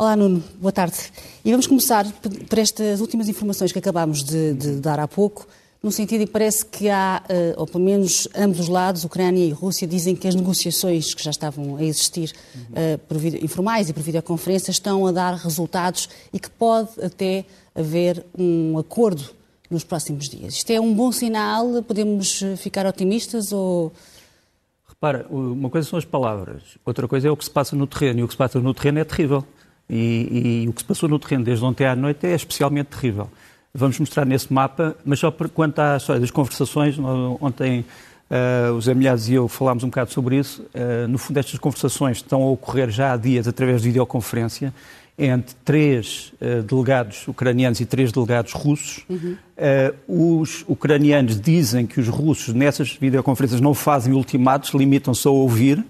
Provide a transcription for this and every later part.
Olá, Nuno. Boa tarde. E vamos começar por estas últimas informações que acabámos de, de dar há pouco, no sentido que parece que há, eh, ou pelo menos ambos os lados, Ucrânia e Rússia, dizem que as negociações que já estavam a existir, uhum. informais e por videoconferência, estão a dar resultados e que pode até haver um acordo nos próximos dias. Isto é um bom sinal? Podemos ficar otimistas ou Repara, uma coisa são as palavras, outra coisa é o que se passa no terreno, e o que se passa no terreno é terrível. E, e, o que se passou no terreno desde ontem à noite é especialmente terrível. Vamos mostrar nesse mapa, mas só quanto à história das conversações, ontem uh, os Amilhados e eu falámos um bocado sobre isso. Uh, no fundo, estas conversações estão a ocorrer já há dias através de videoconferência entre três uh, delegados ucranianos e três delegados russos. Uhum. Uh, os ucranianos dizem que os russos nessas videoconferências não fazem ultimatos, limitam-se a ouvir.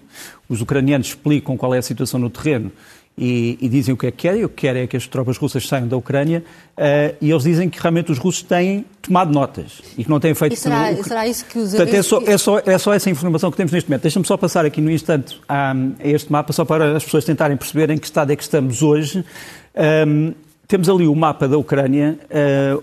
Os ucranianos explicam qual é a situação no terreno e, e, dizem o que é que querem. O que querem é que as tropas russas saiam da Ucrânia uh, e eles dizem que realmente os russos têm tomado notas e que não têm feito... E será, será isso que os... Portanto, é só, é, só, é só essa informação que temos neste momento. Deixa-me só passar aqui no instante a, a, este mapa, só para as pessoas tentarem perceber em que estado é que estamos hoje. Um, temos ali o mapa da Ucrânia.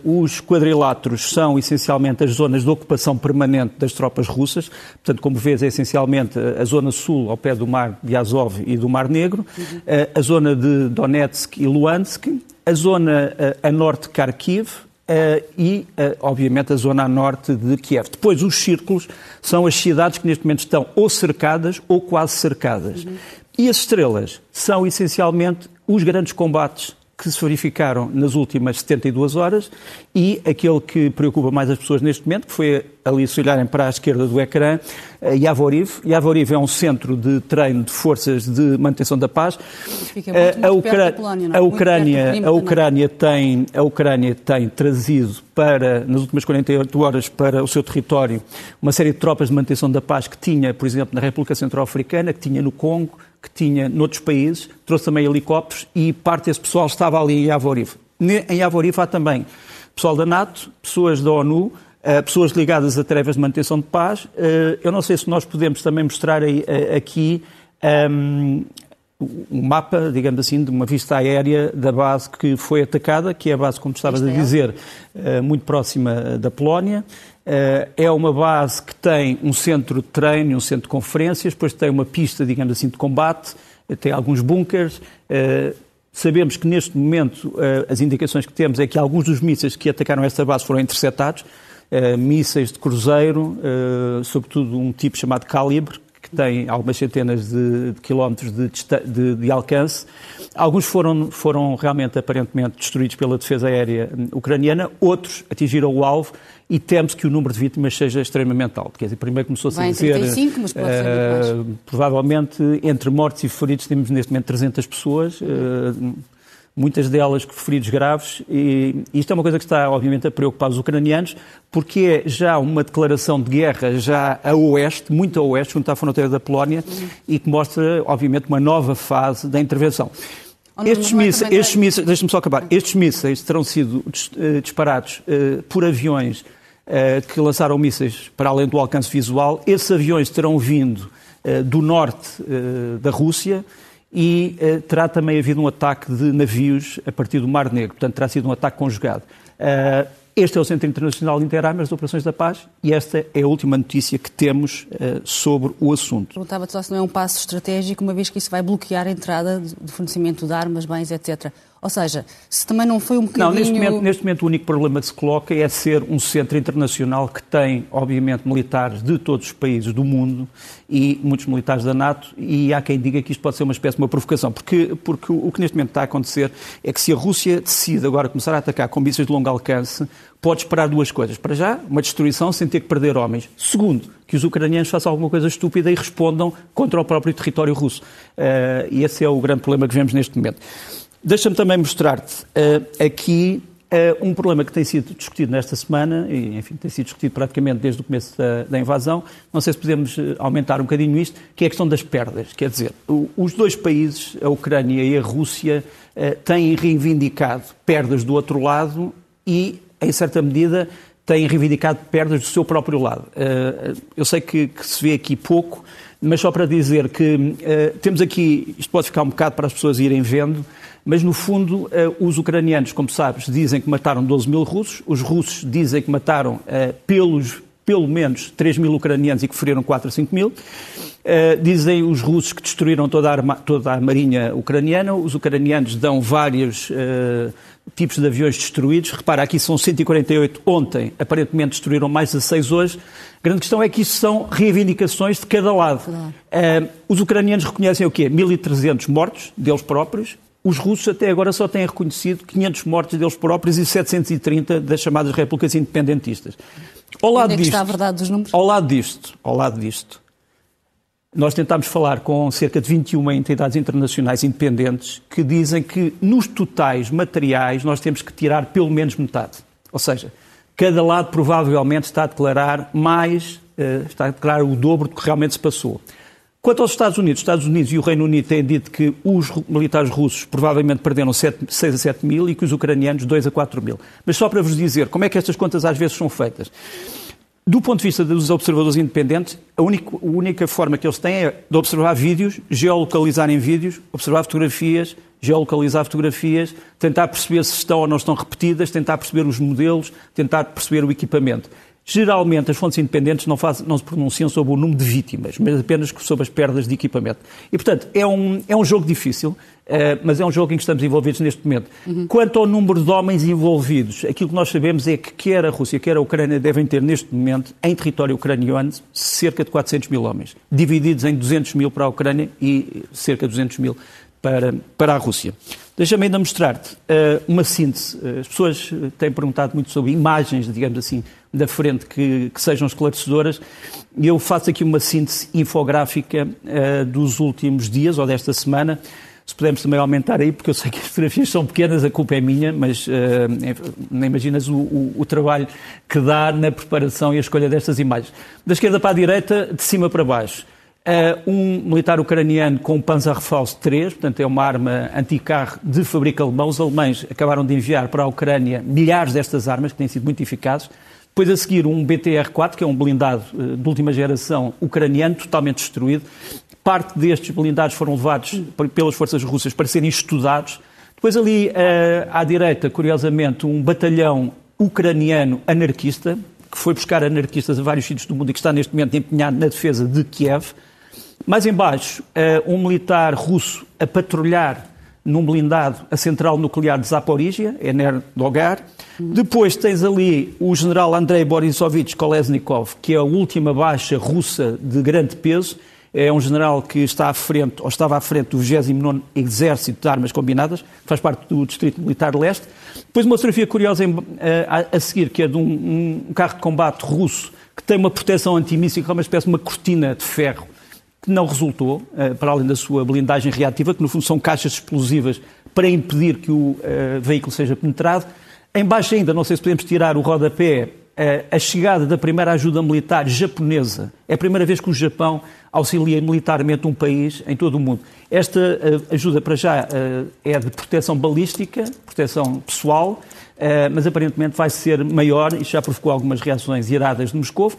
Uh, os quadriláteros são essencialmente as zonas de ocupação permanente das tropas russas. Portanto, como vês, é essencialmente a zona sul, ao pé do mar de Azov e do Mar Negro, uhum. uh, a zona de Donetsk e Luhansk, a zona uh, a norte de Kharkiv, Uh, e, uh, obviamente, a zona a norte de Kiev. Depois, os círculos são as cidades que neste momento estão ou cercadas ou quase cercadas. Uhum. E as estrelas são essencialmente os grandes combates que se verificaram nas últimas 72 horas e aquele que preocupa mais as pessoas neste momento, que foi ali se olharem para a esquerda do ecrã, Yavoriv. Yavoriv é um centro de treino de forças de manutenção da paz. Muito, muito a, Ucrânia, Polónia, a Ucrânia, a Ucrânia tem a Ucrânia tem trazido para nas últimas 48 horas para o seu território uma série de tropas de manutenção da paz que tinha, por exemplo, na República Centro-Africana, que tinha no Congo, que tinha noutros países, trouxe também helicópteros e parte desse pessoal estava ali em Yavoriv. Em Yavoriv há também pessoal da NATO, pessoas da ONU, eh, pessoas ligadas a tarefas de manutenção de paz. Eh, eu não sei se nós podemos também mostrar eh, aqui um, um mapa, digamos assim, de uma vista aérea da base que foi atacada, que é a base, como estavas a dizer, muito próxima da Polónia. Eh, é uma base que tem um centro de treino, um centro de conferências, depois tem uma pista, digamos assim, de combate, eh, tem alguns bunkers. Eh, sabemos que neste momento as indicações que temos é que alguns dos mísseis que atacaram esta base foram interceptados, mísseis de cruzeiro, sobretudo um tipo chamado Calibre, que tem algumas centenas de, de quilómetros de, de, de, alcance. Alguns foram, foram realmente, aparentemente, destruídos pela defesa aérea ucraniana, outros atingiram o alvo e temos que o número de vítimas seja extremamente alto. Quer dizer, primeiro começou-se a dizer... 35, mas pode uh, ser mais. Provavelmente, entre mortos e feridos, temos neste momento 300 pessoas. Uh, muitas delas feridos graves, e isto é uma coisa que está, obviamente, a preocupar os ucranianos, porque é já uma declaração de guerra já a oeste, muito a oeste, junto à fronteira da Polónia, e que mostra, obviamente, uma nova fase da intervenção. Estes mísseis, estes mísseis deixa-me só acabar, estes mísseis terão sido eh, disparados uh, por aviões uh, que lançaram mísseis para além do alcance visual. Esses aviões terão vindo uh, do norte da Rússia, e terá também havido um ataque de navios a partir do Mar Negro, portanto terá sido um ataque conjugado. Este é o Centro Internacional Interarmas de Operações da Paz e esta é a última notícia que temos uh, sobre o assunto. Perguntava-te só se não é um passo estratégico, uma vez que isso vai bloquear a entrada de fornecimento de armas, bens, etc. Ou seja, se também não foi um bocadinho... Não, neste momento, neste momento o único problema que se coloca é ser um centro internacional que tem, obviamente, militares de todos os países do mundo e muitos militares da NATO e há quem diga que isto pode ser uma espécie de uma provocação, porque, porque o que neste momento está a acontecer é que se a Rússia decide agora começar a atacar com mísseis de longo alcance, pode esperar duas coisas. Para já, uma destruição sem ter que perder homens. Segundo, que os ucranianos façam alguma coisa estúpida e respondam contra o próprio território russo. Uh, e esse é o grande problema que vemos neste momento. Deixa-me também mostrar-te uh, aqui uh, um problema que tem sido discutido nesta semana, e enfim, tem sido discutido praticamente desde o começo da, da invasão. Não sei se podemos uh, aumentar um bocadinho isto, que é a questão das perdas. Quer dizer, o, os dois países, a Ucrânia e a Rússia, têm reivindicado perdas do outro lado e, em certa medida, têm reivindicado perdas do seu próprio lado. Eu sei que, que se vê aqui pouco, mas só para dizer que uh, temos aqui, isto pode ficar um bocado para as pessoas irem vendo, mas no fundo uh, os ucranianos, como sabes, dizem que mataram 12 mil russos, os russos dizem que mataram uh, pelos pelo menos 3 mil ucranianos e que feriram 4 a 5 mil. Uh, dizem os russos que destruíram toda a, toda a marinha ucraniana, os ucranianos dão vários uh, tipos de aviões destruídos. Repara, aqui são 148 ontem, aparentemente destruíram mais de 6 hoje. A grande questão é que isso são reivindicações de cada lado. Uh, os ucranianos reconhecem o quê? 1.300 mortos deles próprios. Os russos até agora só têm reconhecido 500 mortos deles próprios e 730 das chamadas repúblicas independentistas. Ao lado Onde é disto, está a verdade dos números? Ao lado disto, ao lado disto, nós tentámos falar com cerca de 21 entidades internacionais independentes que dizem que nos totais materiais nós temos que tirar pelo menos metade. Ou seja, cada lado provavelmente está a declarar mais, eh, está a declarar o dobro do que realmente se passou. Quanto aos Estados Unidos, os Estados Unidos e o Reino Unido têm dito que os militares russos provavelmente perderam 7, 6 a 7 mil e que os ucranianos 2 a 4 mil. Mas só para vos dizer como é que estas contas às vezes são feitas. Do ponto de vista dos observadores independentes, a única, a única forma que eles têm é de observar vídeos, geolocalizarem vídeos, observar fotografias, geolocalizar fotografias, tentar perceber se estão ou não estão repetidas, tentar perceber os modelos, tentar perceber o equipamento. Geralmente, as fontes independentes não, fazem, não se pronunciam sobre o número de vítimas, mas apenas sobre as perdas de equipamento. E, portanto, é um, é um jogo difícil, uh, mas é um jogo em que estamos envolvidos neste momento. Uhum. Quanto ao número de homens envolvidos, aquilo que nós sabemos é que quer a Rússia, quer a Ucrânia devem ter, neste momento, em território ucraniano, cerca de 400 mil homens, divididos em 200 mil para a Ucrânia e cerca de 200 mil para, para a Rússia. Deixa-me ainda mostrar-te uh, uma síntese. As pessoas têm perguntado muito sobre imagens, digamos assim, da frente que, que sejam esclarecedoras. Eu faço aqui uma síntese infográfica uh, dos últimos dias ou desta semana. Se pudermos também aumentar aí, porque eu sei que as fotografias são pequenas, a culpa é minha, mas uh, nem imaginas o, o, o, trabalho que dá na preparação e a escolha destas imagens. Da esquerda para a direita, de cima para baixo. Uh, um militar ucraniano com um Panzerfaust 3, portanto é uma arma anticarro de fabrico alemão. Os alemães acabaram de enviar para a Ucrânia milhares destas armas, que têm sido muito eficazes. Depois a seguir um BTR-4, que é um blindado uh, de última geração ucraniano, totalmente destruído. Parte destes blindados foram levados pelas forças russas para serem estudados. Depois ali uh, à direita, curiosamente, um batalhão ucraniano anarquista, que foi buscar anarquistas a vários sítios do mundo e que está neste momento empenhado na defesa de Kiev. Mais embaixo, uh, um militar russo a patrulhar num blindado a central nuclear de Zaporizhia, Ener Dogar. Depois tens ali o general Andrei Borisovich Kolesnikov, que é a última baixa russa de grande peso. É um general que está à frente, ou estava à frente do 29 Exército de Armas Combinadas, faz parte do Distrito Militar Leste. Depois uma fotografia curiosa eh, a, seguir, que é de um, um carro de combate russo que tem uma proteção antimíssil, que é uma espécie de uma cortina de ferro que não resultou, eh, para além da sua blindagem reativa, que no fundo são caixas explosivas para impedir que o eh, veículo seja penetrado. Em baixo ainda, não sei se podemos tirar o rodapé, eh, a chegada da primeira ajuda militar japonesa. É a primeira vez que o Japão auxilia militarmente um país em todo o mundo. Esta ajuda, para já, é de proteção balística, proteção pessoal, mas aparentemente vai ser maior e já provocou algumas reações iradas de Moscou.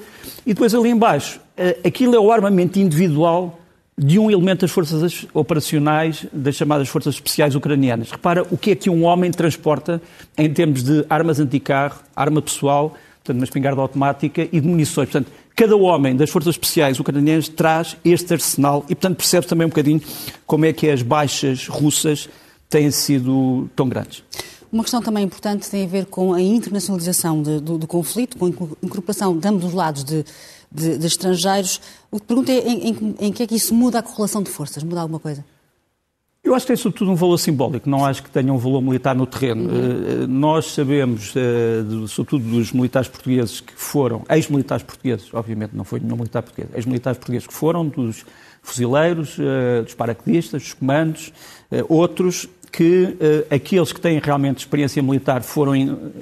E depois ali embaixo, uh, aquilo é o armamento individual de um elemento das forças operacionais das chamadas forças especiais ucranianas. Repara o que é que um homem transporta em termos de armas anticarro, arma pessoal, portanto, uma espingarda automática e de munições. Portanto, cada homem das forças especiais ucranianas traz este arsenal e, portanto, percebe também um bocadinho como é que as baixas russas têm sido tão grandes. Uma questão também importante tem a ver com a internacionalização de, do, do, conflito, com a incorporação de ambos os lados de, de, de estrangeiros. O que pergunto é em, em, em, que é que isso muda a correlação de forças? Muda alguma coisa? Eu acho que tem sobretudo um valor simbólico, não acho que tenha um valor militar no terreno. Uhum. Uh, nós sabemos, uh, sobretudo dos militares portugueses que foram, ex-militares portugueses, obviamente não foi nenhum militar português, ex-militares portugueses que foram, dos fuzileiros, uh, dos paraquedistas, dos comandos, outros que uh, aqueles que têm realmente experiência militar foram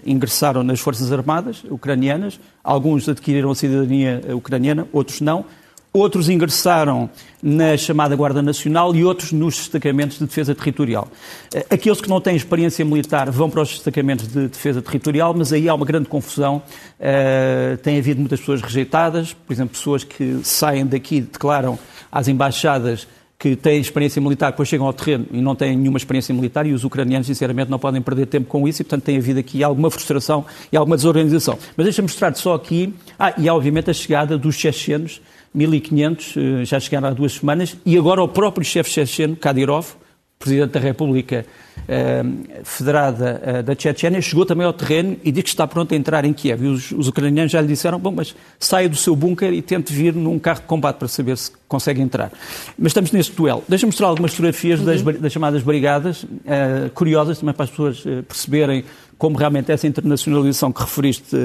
ingressaram nas Forças Armadas ucranianas, alguns adquiriram a cidadania ucraniana, outros não. outros ingressaram na chamada Guarda Nacional e outros nos destacamentos de defesa territorial. Eh, aqueles que não têm experiência militar vão para os destacamentos de defesa territorial, mas aí há uma grande confusão. Uh, tem havido muitas pessoas rejeitadas, por exemplo, pessoas que saem daqui e declaram às embaixadas que têm experiência militar, depois chegam ao terreno e não têm nenhuma experiência militar e os ucranianos, sinceramente, não podem perder tempo com isso e, portanto, tem havido aqui alguma frustração e alguma desorganização. Mas deixa-me mostrar só aqui, ah, e há, obviamente, a chegada dos chechenos, 1.500, eh, já chegaram há duas semanas, e agora o próprio chefe checheno, Kadyrov, Presidente da República eh, Federada eh, da Chechênia, chegou também ao terreno e disse que está pronto a entrar em Kiev. E os, os, ucranianos já lhe disseram, bom, mas saia do seu bunker e tente vir num carro de combate para saber se consegue entrar. Mas estamos neste duelo. Deixa-me mostrar algumas fotografias uhum. das, das, chamadas brigadas, uh, curiosas também para as pessoas uh, perceberem como realmente essa internacionalização que referiste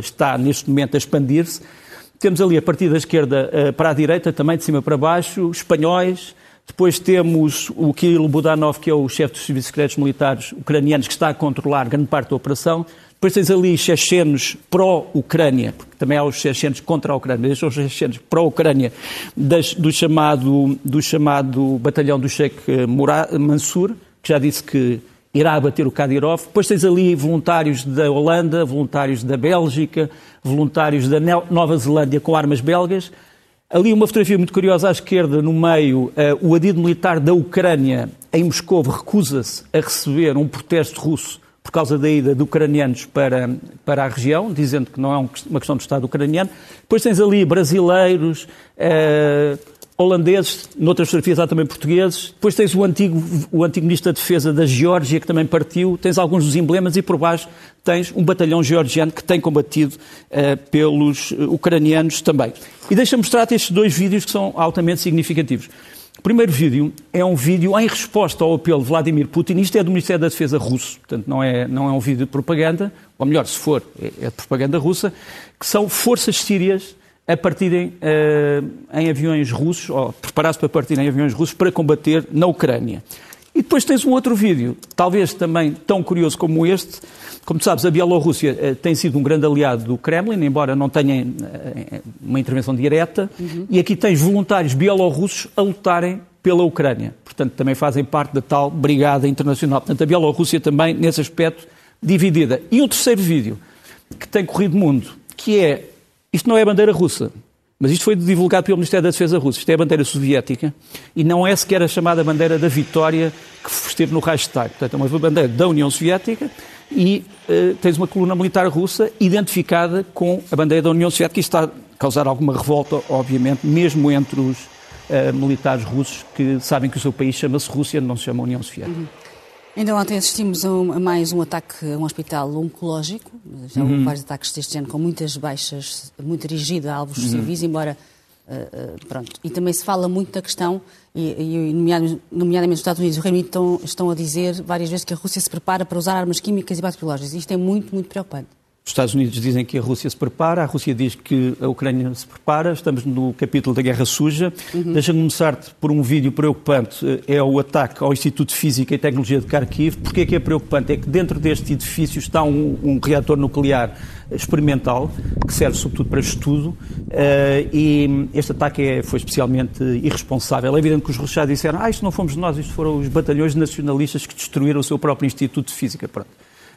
está neste momento a expandir-se. Temos ali a partir da esquerda para a direita, também de cima para baixo, espanhóis, depois temos o Kirill Budanov, que é o chefe dos serviços secretos militares ucranianos, que está a controlar grande parte da operação. Depois tens ali chechenos pró-Ucrânia, porque também há os chechenos contra a Ucrânia, mas são os chechenos pró-Ucrânia do chamado, do chamado batalhão do Sheikh Mansur, que já disse que irá abater o Kadyrov. Depois tens ali voluntários da Holanda, voluntários da Bélgica, voluntários da Nova Zelândia com armas belgas. Ali uma fotografia muito curiosa à esquerda, no meio, uh, o adido militar da Ucrânia em Moscou recusa-se a receber um protesto russo por causa da ida de ucranianos para, para a região, dizendo que não é uma questão do Estado ucraniano. Depois tens ali brasileiros, uh, holandeses, noutras fotografias há também portugueses. Depois tens o antigo, o antigo Ministro da Defesa da Geórgia, que também partiu. Tens alguns dos emblemas e por baixo tens um batalhão georgiano que tem combatido uh, pelos uh, ucranianos também. E deixa-me mostrar-te estes dois vídeos que são altamente significativos. O primeiro vídeo é um vídeo em resposta ao apelo de Vladimir Putin. Isto é do Ministério da Defesa russo, portanto não é, não é um vídeo de propaganda, ou melhor, se for, é, é de propaganda russa, que são forças sírias a partirem uh, em aviões russos, ou preparar-se para partir em aviões russos para combater na Ucrânia. E depois tens um outro vídeo, talvez também tão curioso como este. Como sabes, a Bielorrússia uh, tem sido um grande aliado do Kremlin, embora não tenha uh, uma intervenção direta. Uhum. E aqui tens voluntários bielorrussos a lutarem pela Ucrânia. Portanto, também fazem parte da tal brigada internacional. Portanto, a Bielorrússia também, nesse aspecto, dividida. E um terceiro vídeo que tem corrido mundo, que é isto não é a bandeira russa, mas isto foi divulgado pelo Ministério da Defesa russo. Isto é a bandeira soviética e não é sequer a chamada bandeira da vitória que esteve no Reichstag. Portanto, é uma bandeira da União Soviética e uh, tens uma coluna militar russa identificada com a bandeira da União Soviética e está a causar alguma revolta, obviamente, mesmo entre os uh, militares russos que sabem que o seu país chama-se Rússia, não se chama União Soviética. Uhum. Ainda ontem assistimos a, um, a, mais um ataque a um hospital oncológico. Já houve uhum. vários ataques deste ano com muitas baixas, muito dirigido a alvos uhum. civis, embora. Uh, uh, pronto. E também se fala muito da questão, e, e nomeadamente, nomeadamente os Estados Unidos e o Reino Unido estão, estão a dizer várias vezes que a Rússia se prepara para usar armas químicas e bacteriológicas. Isto é muito, muito preocupante. Os Estados Unidos dizem que a Rússia se prepara, a Rússia diz que a Ucrânia se prepara, estamos no capítulo da Guerra Suja. Uhum. Deixa-me começar-te por um vídeo preocupante, é o ataque ao Instituto de Física e Tecnologia de Kharkiv. Porquê é que é preocupante? É que dentro deste edifício está um, um reator nuclear experimental, que serve sobretudo para estudo, uh, e este ataque é, foi especialmente irresponsável. É evidente que os russos já disseram, ah, isto não fomos nós, isto foram os batalhões nacionalistas que destruíram o seu próprio Instituto de Física. Pronto.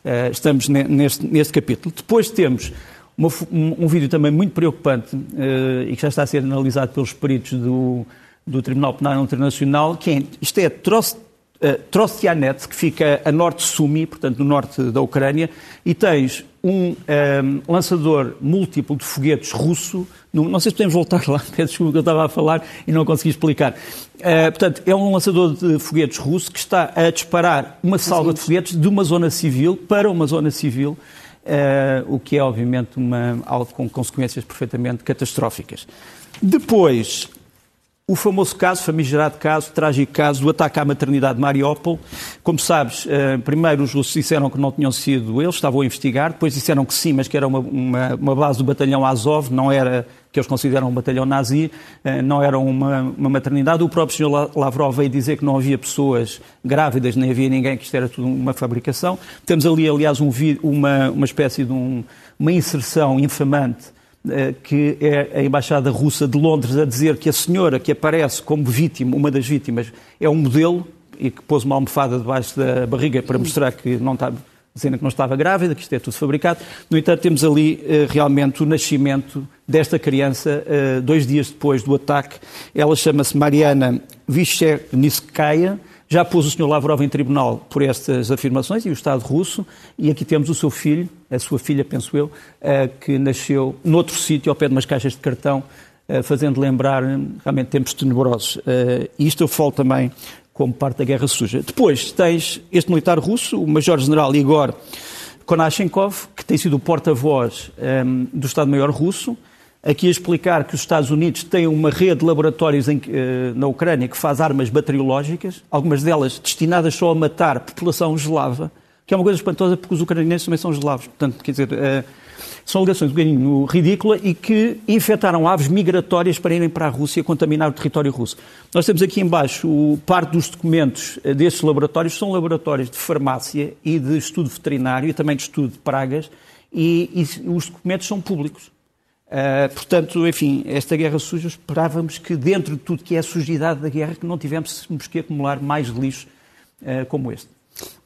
Uh, estamos neste, neste capítulo. Depois temos uma, um, vídeo também muito preocupante uh, e que já está a ser analisado pelos peritos do, do Tribunal Penal Internacional, que é, isto é Trost, uh, Trostianet, que fica a norte de Sumi, portanto no norte da Ucrânia, e tens um, um lançador múltiplo de foguetes russo, no, não sei se podemos voltar lá, peço desculpa que eu estava a falar e não consegui explicar. Uh, portanto, é um lançador de foguetes russo que está a disparar uma salva de foguetes de uma zona civil para uma zona civil, uh, o que é, obviamente, uma, algo com consequências perfeitamente catastróficas. Depois, o famoso caso, famigerado caso, trágico caso do ataque à maternidade de Mariupol. Como sabes, uh, primeiro os russos disseram que não tinham sido eles, estavam a investigar, depois disseram que sim, mas que era uma, uma, uma base do batalhão Azov, não era que eles consideram um batalhão nazi, eh, não era uma, uma maternidade. O próprio Sr. Lavrov veio dizer que não havia pessoas grávidas, nem havia ninguém, que isto era tudo uma fabricação. Temos ali, aliás, um, uma, uma espécie de um, uma inserção infamante que é a Embaixada Russa de Londres a dizer que a senhora que aparece como vítima, uma das vítimas, é um modelo e que pôs uma almofada debaixo da barriga para mostrar que não está dizendo que não estava grávida, que isto é tudo fabricado. No entanto, temos ali uh, realmente o nascimento desta criança uh, dois dias depois do ataque. Ela chama-se Mariana Vyshernitskaya. Já pôs o Sr. Lavrov em tribunal por estas afirmações e o Estado russo. E aqui temos o seu filho, a sua filha, penso eu, uh, que nasceu noutro sítio, ao pé de umas caixas de cartão, fazendo lembrar realmente tempos tenebrosos. E isto eu falo também como parte da Guerra Suja. Depois tens este militar russo, o Major-General Igor Konashenkov, que tem sido o porta-voz ehm, do Estado-Maior russo, aqui a explicar que os Estados Unidos têm uma rede de laboratórios em, uh, na Ucrânia que faz armas bacteriológicas, algumas delas destinadas só a matar a população eslava, que é uma coisa espantosa porque os ucranianos também são eslavos. Portanto, quer dizer, uh, são alegações um bocadinho ridículas e que infectaram aves migratórias para irem para a Rússia contaminar o território russo. Nós temos aqui embaixo o, parte dos documentos eh, destes laboratórios, são laboratórios de farmácia e de estudo veterinário e também de estudo de pragas e, e os documentos são públicos. Uh, portanto, enfim, esta guerra suja, esperávamos que dentro de tudo que é a sujidade da guerra, que não tivéssemos que acumular mais lixo uh, como este.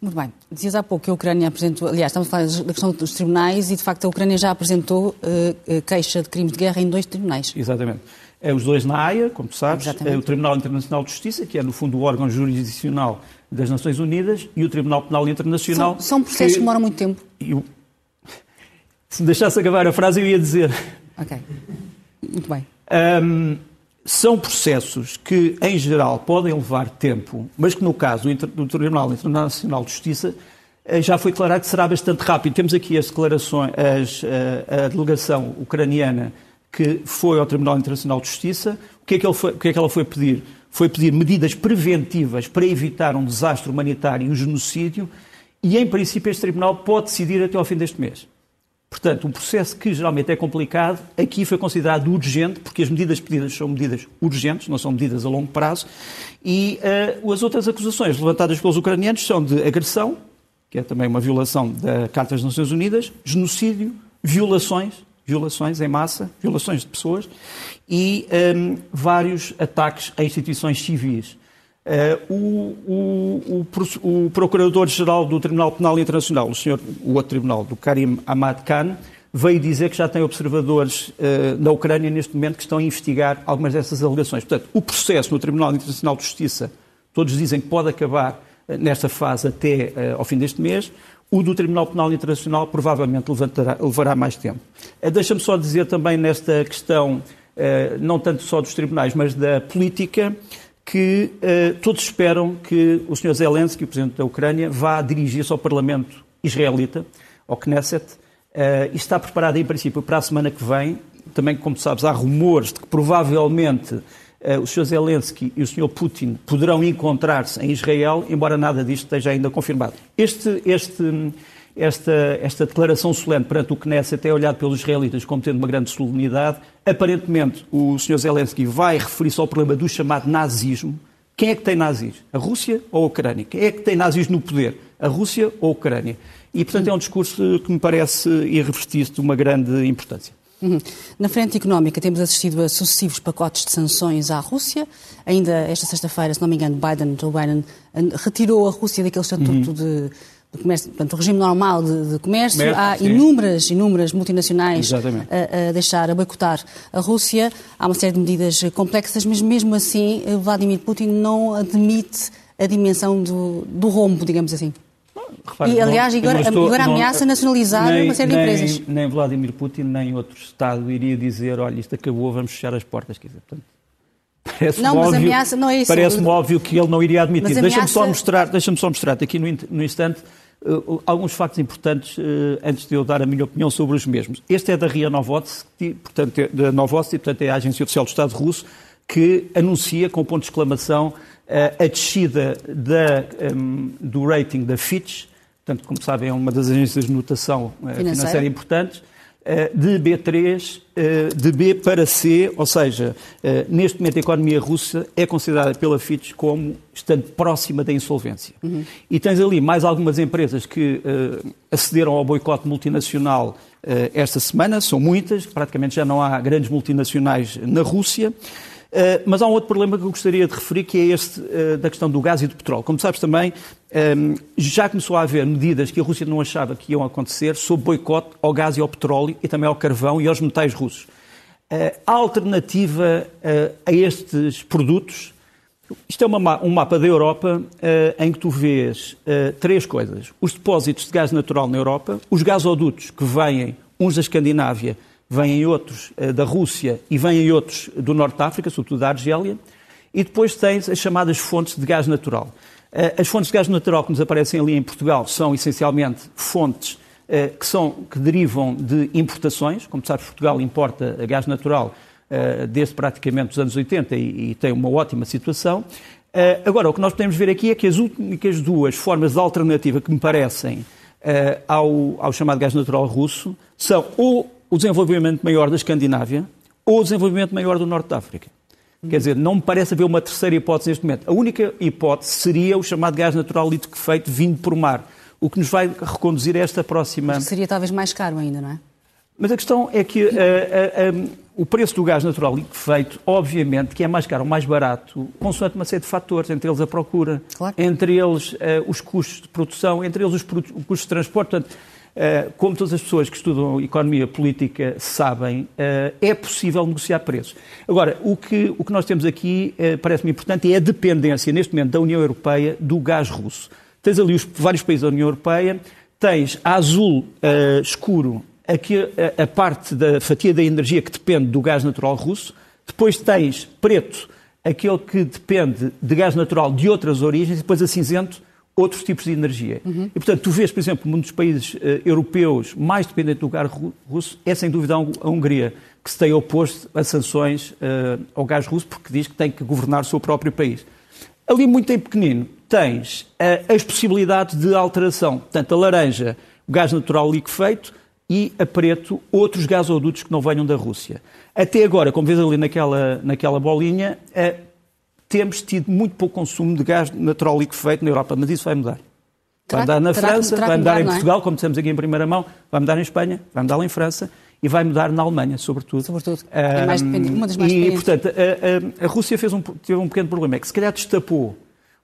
Muito bem. Dizias há pouco que a Ucrânia apresentou, aliás, estamos a falar da questão dos tribunais e, de facto, a Ucrânia já apresentou uh, queixa de crimes de guerra em dois tribunais. Exatamente. É os dois na Haia, como tu sabes, é o Tribunal Internacional de Justiça, que é, no fundo, o órgão jurisdicional das Nações Unidas, e o Tribunal Penal Internacional. São, são processos que, que demoram muito tempo. Eu, se me deixasse acabar a frase, eu ia dizer. Ok. Muito bem. Um, são processos que, em geral, podem levar tempo, mas que, no caso do Tribunal Internacional de Justiça, eh, já foi declarado que será bastante rápido. Temos aqui as declarações, as, eh, a, delegação ucraniana que foi ao Tribunal Internacional de Justiça. O que, é que foi, o que é que ela foi pedir? Foi pedir medidas preventivas para evitar um desastre humanitário e um genocídio, e, em princípio, este Tribunal pode decidir até ao fim deste mês. Portanto, um processo que geralmente é complicado, aqui foi considerado urgente, porque as medidas pedidas são medidas urgentes, não são medidas a longo prazo, e uh, as outras acusações levantadas pelos ucranianos são de agressão, que é também uma violação da Carta das Nações Unidas, genocídio, violações, violações em massa, violações de pessoas, e um, ehm, vários ataques a instituições civis. Uh, o, o, o, Procurador-Geral do Tribunal Penal Internacional, o, senhor, o outro tribunal, do Karim Ahmad Khan, veio dizer que já tem observadores uh, na Ucrânia neste momento que estão a investigar algumas dessas alegações. Portanto, o processo no Tribunal Internacional de Justiça, todos dizem que pode acabar uh, nesta fase até ao fim deste mês. O do Tribunal Penal Internacional provavelmente levantará, levará mais tempo. Deixa-me só dizer também nesta questão, não tanto só dos tribunais, mas da política, que uh, todos esperam que o Sr. Zelensky, o Presidente da Ucrânia, vá dirigir-se ao Parlamento israelita, ao Knesset, uh, e está preparado, em princípio, para a semana que vem. Também, como sabes, há rumores de que provavelmente uh, o Sr. Zelensky e o Sr. Putin poderão encontrar-se em Israel, embora nada disto esteja ainda confirmado. Este, este esta, esta declaração solene perante o Knesset é olhado pelos israelitas como tendo uma grande solenidade. Aparentemente, o Sr. Zelensky vai referir-se ao problema do chamado nazismo. Quem é que tem nazis? A Rússia ou a Ucrânia? Quem é que tem nazis no poder? A Rússia ou a Ucrânia? E, portanto, é um discurso que me parece irrevertir de uma grande importância. Uhum. Na frente económica, temos assistido a sucessivos pacotes de sanções à Rússia. Ainda esta sexta-feira, se não me engano, Biden, Joe Biden retirou a Rússia daquele estatuto uhum. de de comércio, portanto, o regime normal de, de comércio, Merda, há sim. inúmeras, inúmeras multinacionais a, a, deixar, a boicotar a Rússia, há uma série de medidas complexas, mas mesmo assim Vladimir Putin não admite a dimensão do, do rombo, digamos assim. Repare, e, aliás, não, agora, estou, agora ameaça nacionalizar nem, uma série nem, de empresas. Nem Vladimir Putin, nem outro Estado iria dizer, olha, isto acabou, vamos fechar as portas. Quer dizer, portanto, Parece não, mas óbvio, ameaça não é isso. Parece-me óbvio que ele não iria admitir. Ameaça... Deixa-me só mostrar, deixa só mostrar aqui no, no instante uh, alguns factos importantes uh, antes de eu dar a minha opinião sobre os mesmos. Este é da RIA Novosti, portanto, é, da Novosti, portanto, é a Agência Oficial do Estado Russo, que anuncia, com ponto de exclamação, uh, a descida da, um, do rating da Fitch, portanto, como sabem, é uma das agências de notação financeira, financeira importantes, eh, de B3 eh, de B para C, ou seja, eh, neste momento a economia russa é considerada pela Fitch como estando próxima da insolvência. Uhum. E tens ali mais algumas empresas que acederam ao boicote multinacional esta semana, são muitas, praticamente já não há grandes multinacionais na Rússia. Uh, mas há um outro problema que eu gostaria de referir, que é este uh, da questão do gás e do petróleo. Como sabes também, um, já começou a haver medidas que a Rússia não achava que iam acontecer sobre boicote ao gás e ao petróleo e também ao carvão e aos metais russos. Uh, a alternativa a estes produtos, isto é uma, um mapa da Europa em que tu vês três coisas. Os depósitos de gás natural na Europa, os gasodutos que vêm, uns da Escandinávia, vêm outros uh, da Rússia e vêm outros do Norte de África, sobretudo da Argélia, e depois tens as chamadas fontes de gás natural. Uh, as fontes de gás natural que nos aparecem ali em Portugal são essencialmente fontes uh, que, são, que derivam de importações. Como sabes, Portugal importa gás natural desde praticamente os anos 80 e, e tem uma ótima situação. agora, o que nós podemos ver aqui é que as únicas duas formas de alternativa que me parecem ao, ao chamado gás natural russo são ou o desenvolvimento maior da Escandinávia ou o desenvolvimento maior do Norte da África. Quer dizer, não me parece haver uma terceira hipótese neste momento. A única hipótese seria o chamado gás natural liquefeito vindo por mar, o que nos vai reconduzir a esta próxima. Mas seria talvez mais caro ainda, não é? Mas a questão é que uh, uh, um, o preço do gás natural liquefeito, obviamente, que é mais caro ou mais barato, consoante uma série de fatores, entre eles a procura, claro. entre eles uh, os custos de produção, entre eles os, os custos de transporte. Portanto, como todas as pessoas que estudam economia política sabem, eh, é possível negociar preços. Agora, o que, o que nós temos aqui eh, parece-me importante é a dependência, neste momento, da União Europeia do gás russo. Tens ali os vários países da União Europeia, tens a azul uh, escuro aqui, a, a, parte da fatia da energia que depende do gás natural russo, depois tens preto, aquele que depende de gás natural de outras origens, e depois a cinzento, outros tipos de energia. Uhum. E, portanto, tu vês, por exemplo, um dos países uh, europeus mais dependente do gás russo é, sem dúvida, a Hungria, que se tem oposto a sanções uh, ao gás russo porque diz que tem que governar o seu próprio país. Ali, muito em pequenino, tens uh, as possibilidades de alteração. Portanto, a laranja, o gás natural liquefeito, e a preto outros gasodutos que não venham da Rússia. Até agora, como vês ali naquela, naquela bolinha, temos tido muito pouco consumo de gás natural liquefeito na Europa, mas isso vai mudar. Vai mudar na França, vai mudar em é? Portugal, como dissemos aqui em primeira mão, vai mudar em Espanha, vai mudar em França e vai mudar na Alemanha, sobretudo. Sobretudo. É mais uma das mais E, portanto, a, a, a Rússia fez um, teve um pequeno problema, é que se calhar destapou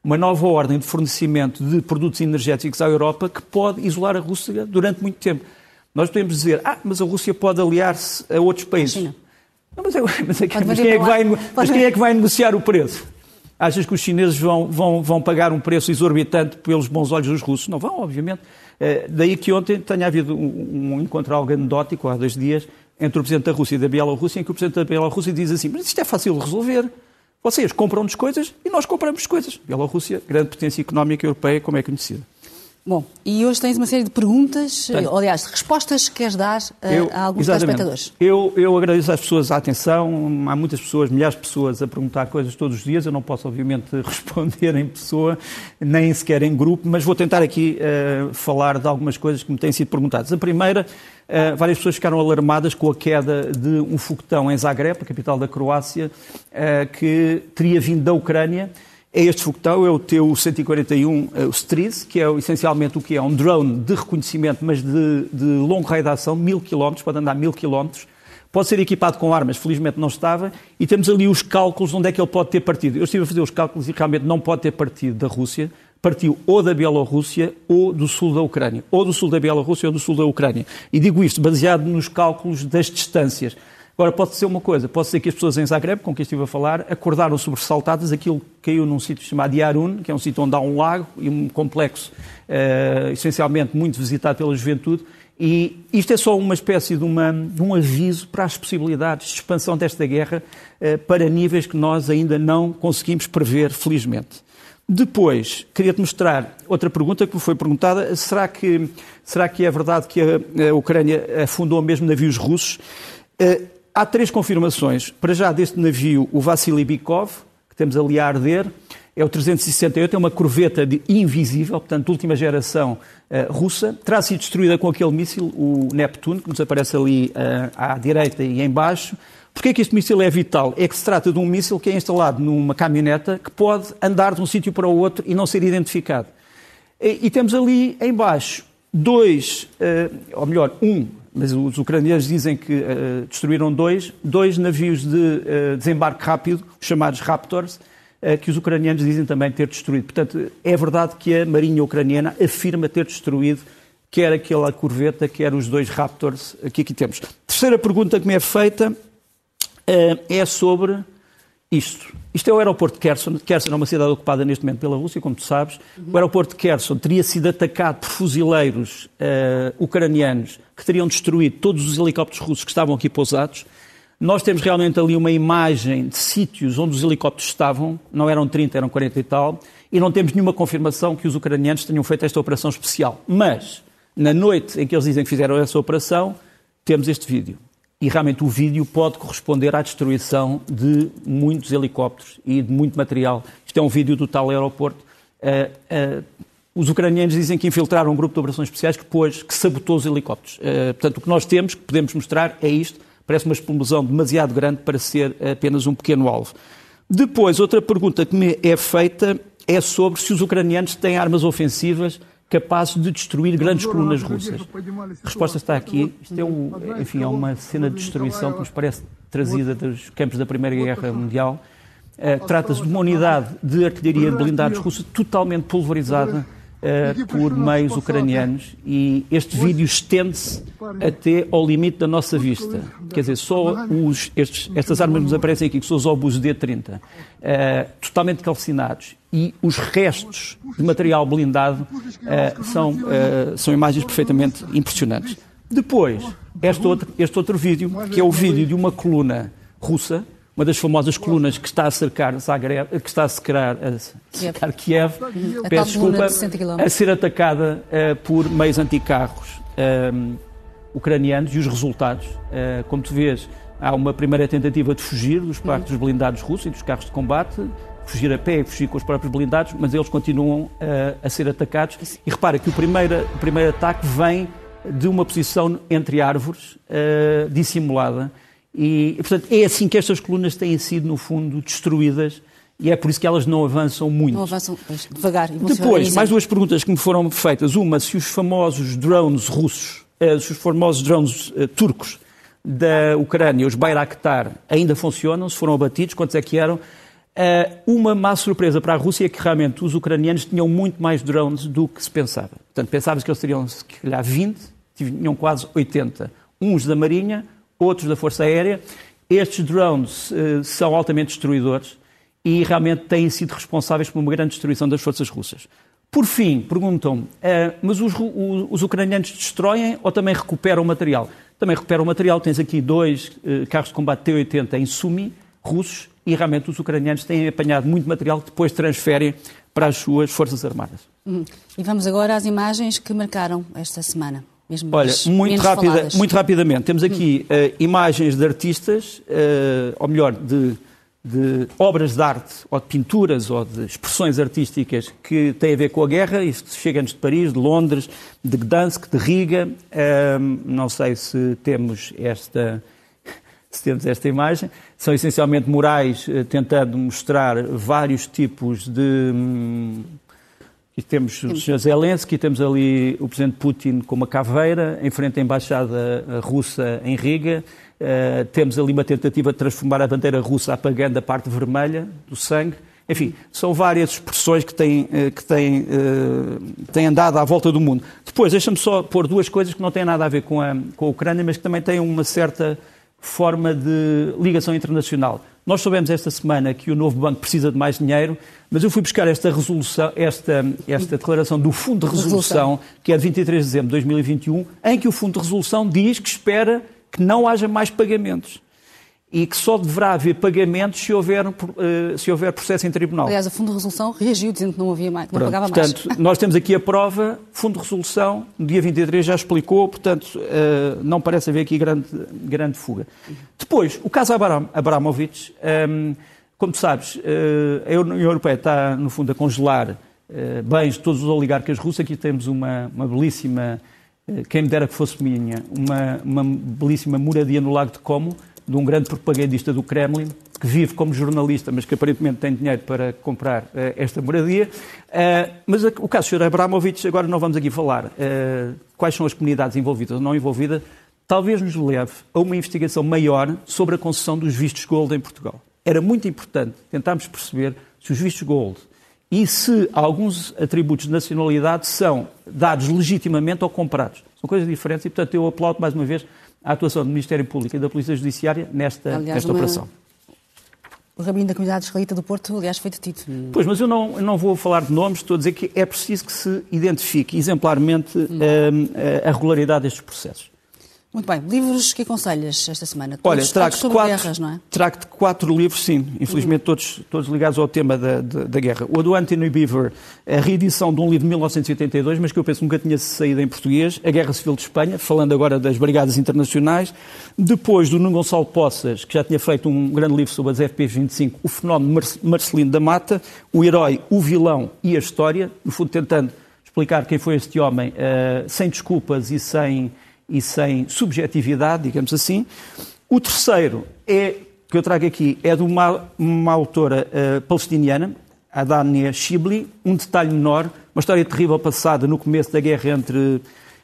uma nova ordem de fornecimento de produtos energéticos à Europa que pode isolar a Rússia durante muito tempo. Nós podemos dizer, ah, mas a Rússia pode aliar-se a outros países. Não, mas, é, mas, é, mas, quem é que vai, mas quem é que vai negociar o preço? Achas que os chineses vão, vão, vão pagar um preço exorbitante pelos bons olhos dos russos? Não vão, obviamente. Eh, daí que ontem tenha havido um, um encontro algo anedótico, há dois dias, entre o Presidente da Rússia e da Bielorrússia, em que o Presidente da Bielorrússia diz assim, mas isto é fácil de resolver. Vocês compram-nos coisas e nós compramos coisas. Bielorrússia, grande potência económica europeia, como é conhecida. Bom, e hoje tens uma série de perguntas, Tenho. ou, aliás, respostas que queres dar a, eu, a alguns telespectadores. Eu, eu agradeço às pessoas a atenção, há muitas pessoas, milhares de pessoas a perguntar coisas todos os dias, eu não posso obviamente responder em pessoa, nem sequer em grupo, mas vou tentar aqui uh, falar de algumas coisas que me têm sido perguntadas. A primeira, uh, várias pessoas ficaram alarmadas com a queda de um foguetão em Zagreb, a capital da Croácia, uh, que teria vindo da Ucrânia, este foguetão, é o teu 141 o Stris, que é essencialmente o que é um drone de reconhecimento, mas de, de longo raio de ação, mil quilómetros, pode andar mil quilómetros. Pode ser equipado com armas, felizmente não estava, e temos ali os cálculos de onde é que ele pode ter partido. Eu estive a fazer os cálculos e realmente não pode ter partido da Rússia, partiu ou da Bielorrússia ou do sul da Ucrânia, ou do sul da Bielorrússia ou do sul da Ucrânia. E digo isto baseado nos cálculos das distâncias. Agora, pode ser uma coisa, pode ser que as pessoas em Zagreb, com quem estive a falar, acordaram sobressaltadas, aquilo caiu num sítio chamado Yarun, que é um sítio onde há um lago e um complexo uh, essencialmente muito visitado pela juventude, e isto é só uma espécie de, uma, de um aviso para as possibilidades de expansão desta guerra uh, para níveis que nós ainda não conseguimos prever, felizmente. Depois, queria-te mostrar outra pergunta que me foi perguntada. Será que, será que é verdade que a, a Ucrânia afundou mesmo navios russos? Uh, Há três confirmações. Para já, deste navio, o Vassili Bikov, que temos ali a arder, é o 368, é uma corveta de invisível, portanto, última geração uh, russa. Terá sido destruída com aquele míssil, o Neptune, que nos aparece ali uh, à direita e em baixo. Porquê é que este míssil é vital? É que se trata de um míssil que é instalado numa caminhoneta que pode andar de um sítio para o outro e não ser identificado. E, e temos ali em baixo dois, uh, ou melhor, um mas os ucranianos dizem que uh, destruíram dois, dois navios de uh, desembarque rápido, chamados Raptors, uh, que os ucranianos dizem também ter destruído. Portanto, é verdade que a marinha ucraniana afirma ter destruído quer aquela corveta, quer os dois Raptors que aqui temos. Terceira pergunta que me é feita é sobre isto. Isto é o aeroporto de Kherson. Kherson é uma cidade ocupada neste momento pela Rússia, como tu sabes. Uhum. O aeroporto de Kherson teria sido atacado por fuzileiros uh, ucranianos que teriam destruído todos os helicópteros russos que estavam aqui pousados. Nós temos realmente ali uma imagem de sítios onde os helicópteros estavam, não eram 30, eram 40 e tal, e não temos nenhuma confirmação que os ucranianos tenham feito esta operação especial. Mas, na noite em que eles dizem que fizeram essa operação, temos este vídeo e realmente o vídeo pode corresponder à destruição de muitos helicópteros e de muito material. Isto é um vídeo do tal aeroporto. Uh, uh, os ucranianos dizem que infiltraram um grupo de operações especiais que depois que sabotou os helicópteros. Uh, portanto, o que nós temos, que podemos mostrar, é isto. Parece uma explosão demasiado grande para ser apenas um pequeno alvo. Depois, outra pergunta que me é feita é sobre se os ucranianos têm armas ofensivas capazes de destruir grandes colunas russas. A resposta está aqui. Isto é, um, enfim, é uma cena de destruição que nos parece trazida dos campos da Primeira Guerra Mundial. Uh, Trata-se de uma unidade de artilharia de blindados russa totalmente pulverizada uh, por meios ucranianos e este vídeo estende-se até ao limite da nossa vista. Quer dizer, só os, estes, estas armas nos aparecem aqui, que são os obus D-30, uh, eh, totalmente calcinados e os restos de material blindado uh, são, são imagens perfeitamente impressionantes. Depois, este outro, este outro vídeo, que é o vídeo de uma coluna russa, uma das famosas colunas que está a cercar Zagreb, que está a cercar, a cercar Kiev, a peço desculpa, a ser atacada uh, por meios anticarros uh, ucranianos e os resultados, uh, como tu vês, há uma primeira tentativa de fugir dos parques dos blindados russos e dos carros de combate, fugir a pé e fugir com os próprios blindados, mas eles continuam a ser atacados. E repara que o primeiro, o primeiro ataque vem de uma posição entre árvores, dissimulada, e, portanto, é assim que estas colunas têm sido, no fundo, destruídas e é por isso que elas não avançam muito. Não avançam pois, devagar. Depois, mais duas perguntas que me foram feitas. Uma, se os famosos drones russos, eh, os famosos drones uh, turcos da Ucrânia, os Bayraktar, ainda funcionam, se foram abatidos, quantos é que eram? Uh, uma má surpresa para a Rússia é que realmente os ucranianos tinham muito mais drones do que se pensava. Portanto, pensava-se que eles teriam, se calhar, 20, tinham quase 80. Uns da Marinha, outros da Força Aérea. Estes drones uh, são altamente destruidores e realmente têm sido responsáveis por uma grande destruição das forças russas. Por fim, perguntam, uh, mas os, os, os, ucranianos destroem ou também recuperam material? Também recuperam material. Tens aqui dois uh, carros de combate T-80 em Sumi, russos, e realmente os ucranianos têm apanhado muito material que depois transferem para as suas forças armadas. Uhum. E vamos agora às imagens que marcaram esta semana. Mesmo Olha, muito, rápida, muito rapidamente, temos aqui uh, imagens de artistas, uh, ou melhor, de, de, obras de arte, ou de pinturas, ou de expressões artísticas que têm a ver com a guerra. Isto chega-nos de Paris, de Londres, de Gdansk, de Riga. Uh, não sei se temos esta, se temos esta imagem. São essencialmente murais tentando mostrar vários tipos de. E temos o Sr. Zelensky, temos ali o Presidente Putin com uma caveira, em frente à Embaixada Russa em Riga. Uh, temos ali uma tentativa de transformar a bandeira russa apagando a parte vermelha do sangue. Enfim, são várias expressões que têm, eh, que têm, uh, têm andado à volta do mundo. Depois, deixa-me só pôr duas coisas que não têm nada a ver com a, com a Ucrânia, mas que também têm uma certa forma de ligação internacional. Nós soubemos esta semana que o novo banco precisa de mais dinheiro, mas eu fui buscar esta resolução, esta, esta declaração do Fundo de Resolução, que é de 23 de dezembro de 2021, em que o Fundo de Resolução diz que espera que não haja mais pagamentos e que só deverá haver pagamentos se houver, uh, se houver processo em tribunal. Aliás, o Fundo de Resolução reagiu dizendo que não havia mais, não pagava portanto, mais. nós temos aqui a prova, Fundo de Resolução, no dia 23 já explicou, portanto, uh, não parece haver aqui grande, grande fuga. Depois, o caso Abram, Abramovich, ehm, como tu sabes, uh, a União Europeia está, no fundo, a congelar bens de todos os oligarcas russos. Aqui temos uma, uma belíssima, quem me dera que fosse minha, uma, uma belíssima moradia no Lago de Como, de um grande propagandista do Kremlin, que vive como jornalista, mas que aparentemente tem dinheiro para comprar uh, esta moradia. Uh, mas o caso do Sr. Abramovich, agora não vamos aqui falar uh, quais são as comunidades envolvidas ou não envolvidas, talvez nos leve a uma investigação maior sobre a concessão dos vistos gold em Portugal. Era muito importante tentarmos perceber se os vistos gold e se alguns atributos de nacionalidade são dados legitimamente ou comprados. São coisas diferentes e, portanto, eu aplaudo mais uma vez a atuação do Ministério Público e da Polícia Judiciária nesta, Aliás, nesta uma- operação. O rabino da comunidade israelita do Porto, aliás, foi detido. Pois, mas eu não, eu não vou falar de nomes, estou a dizer que é preciso que se identifique exemplarmente Hum. hum, a regularidade destes processos. Muito bem. Livros que aconselhas esta semana? Olha, Todos- trago todos sobre quatro, guerras, não é? trago-te quatro livros, sim, infelizmente todos, todos ligados ao tema da, da, da guerra. O do Anthony Beaver, a reedição de um livro de 1982, mas que eu penso nunca tinha saído em português, A Guerra Civil de Espanha, falando agora das Brigadas Internacionais. Depois do Nuno Gonçalo Poças, que já tinha feito um grande livro sobre as FP25, O Fenómeno Mar Marcelino da Mata, O Herói, o Vilão e a História, no fundo tentando explicar quem foi este homem eh, sem desculpas e sem, e sem subjetividade, digamos assim. O terceiro é, que eu trago aqui, é de uma, uma autora eh, palestiniana, Adania Shibli, um detalhe menor, uma história terrível passada no começo da guerra entre,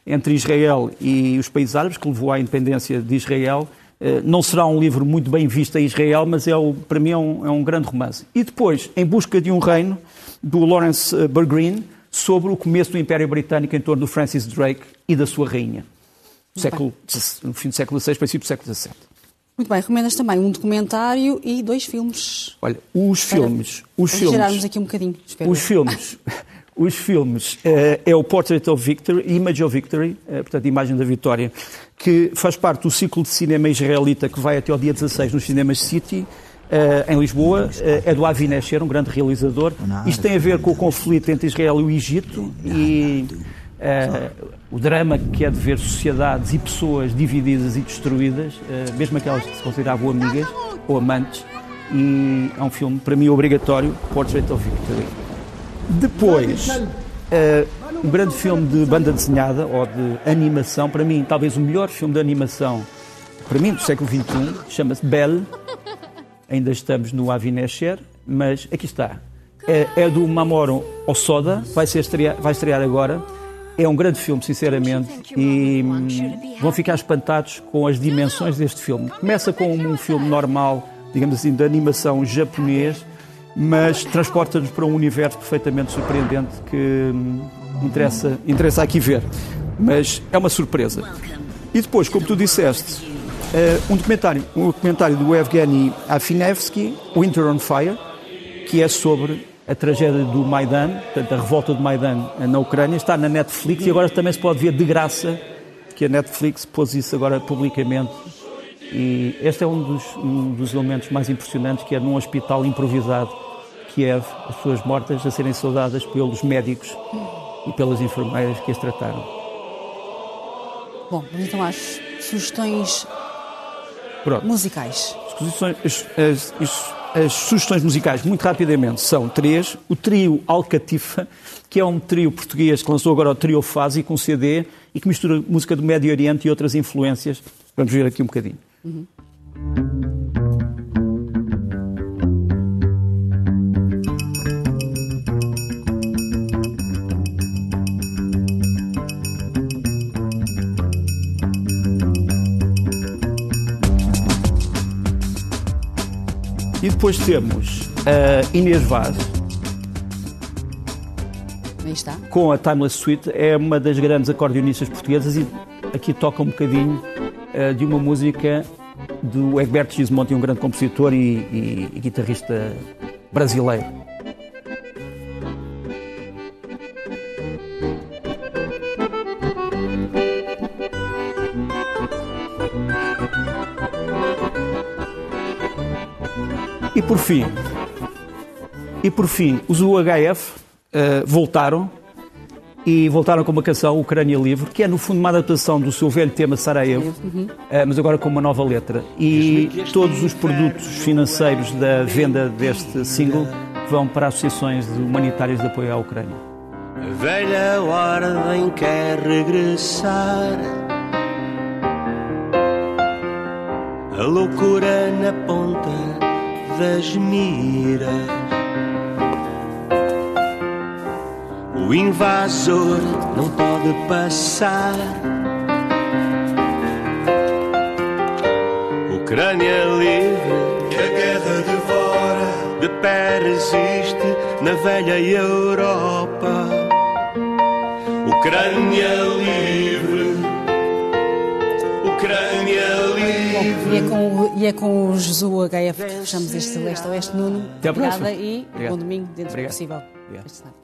entre Israel e os países árabes, que levou à independência de Israel. Eh, Não será um livro muito bem visto em Israel, mas é o, para mim é um, é um grande romance. E depois, Em Busca de um Reino, do Lawrence eh, Bergreen, sobre o começo do Império Britânico em torno do Francis Drake e da sua rainha. Século, no fim do século XVI, princípio do século XVII. Muito bem. Recomendas também um documentário e dois filmes. Olha, os filmes, os filmes, aqui um bocadinho. Espero os filmes, os filmes eh, é o Portrait of Victory, Image of Victory, eh, portanto, Imagem da Vitória, que faz parte do ciclo de cinema israelita que vai até ao dia 16 nos cinemas City, eh, em Lisboa. Eh, é do Avi Nesher, um grande realizador. Isto tem a ver com o conflito entre Israel e o Egito e eh, o drama que é de ver sociedades e pessoas divididas e destruídas, eh, mesmo aquelas que se consideravam amigas ou amantes. E é um filme, para mim, obrigatório, Portrait of Victory. Depois, eh, um grande filme de banda desenhada ou de animação, para mim, talvez o melhor filme de animação, para mim, do século XXI, chama-se Belle. Ainda estamos no Avi Nesher, mas aqui está. É, é do Mamoru Osoda, vai, ser estrear, vai estrear agora. É um grande filme, sinceramente, e hum, vão ficar espantados com as dimensões deste filme. Começa com um filme normal, digamos assim, de animação japonês, mas transporta-nos para um universo perfeitamente surpreendente que hum, interessa, interessa aqui ver. Mas é uma surpresa. E depois, como tu disseste, eh, um documentário, um documentário do Evgeny Afinevsky, Winter on Fire, que é sobre a tragédia do Maidan, portanto, a revolta do Maidan na Ucrânia, está na Netflix e agora também se pode ver de graça, que a Netflix pôs isso agora publicamente. E este é um dos, um dos elementos mais impressionantes, que é num hospital improvisado, Kiev, as pessoas mortas a serem saudadas pelos médicos e pelas enfermeiras que as trataram. Bom, vamos então às sugestões Pronto. musicais. As, as- as- as- sugestões musicais, muito rapidamente, são três. O trio Alcatifa, que é um trio português que lançou agora o Trio Fase com CD e que mistura música do Médio Oriente e outras influências. Vamos ver aqui um bocadinho. E depois temos a Inês Vaz, Aí está. com a Timeless Suite, é uma das grandes acordeonistas portuguesas e aqui toca um bocadinho eh, de uma música do Egberto Gismonti, um grande compositor e, e- e guitarrista brasileiro. Por fim, e por fim, os UHF eh, voltaram e voltaram com uma canção, Ucrânia Livre, que é no fundo uma adaptação do seu velho tema Sarajevo, eh, mas agora com uma nova letra. E todos os produtos financeiros da venda deste single vão para associações de humanitárias de apoio à Ucrânia. A velha ordem quer regressar. A loucura na ponta das miras. O invasor não pode passar. Ucrânia livre, que a guerra devora, de pé resiste na velha Europa. Ucrânia livre, E é com, e é com o Jesus HF que fechamos este Leste Oeste Nuno. Até. Obrigada e bom domingo dentro do possível. Obrigado.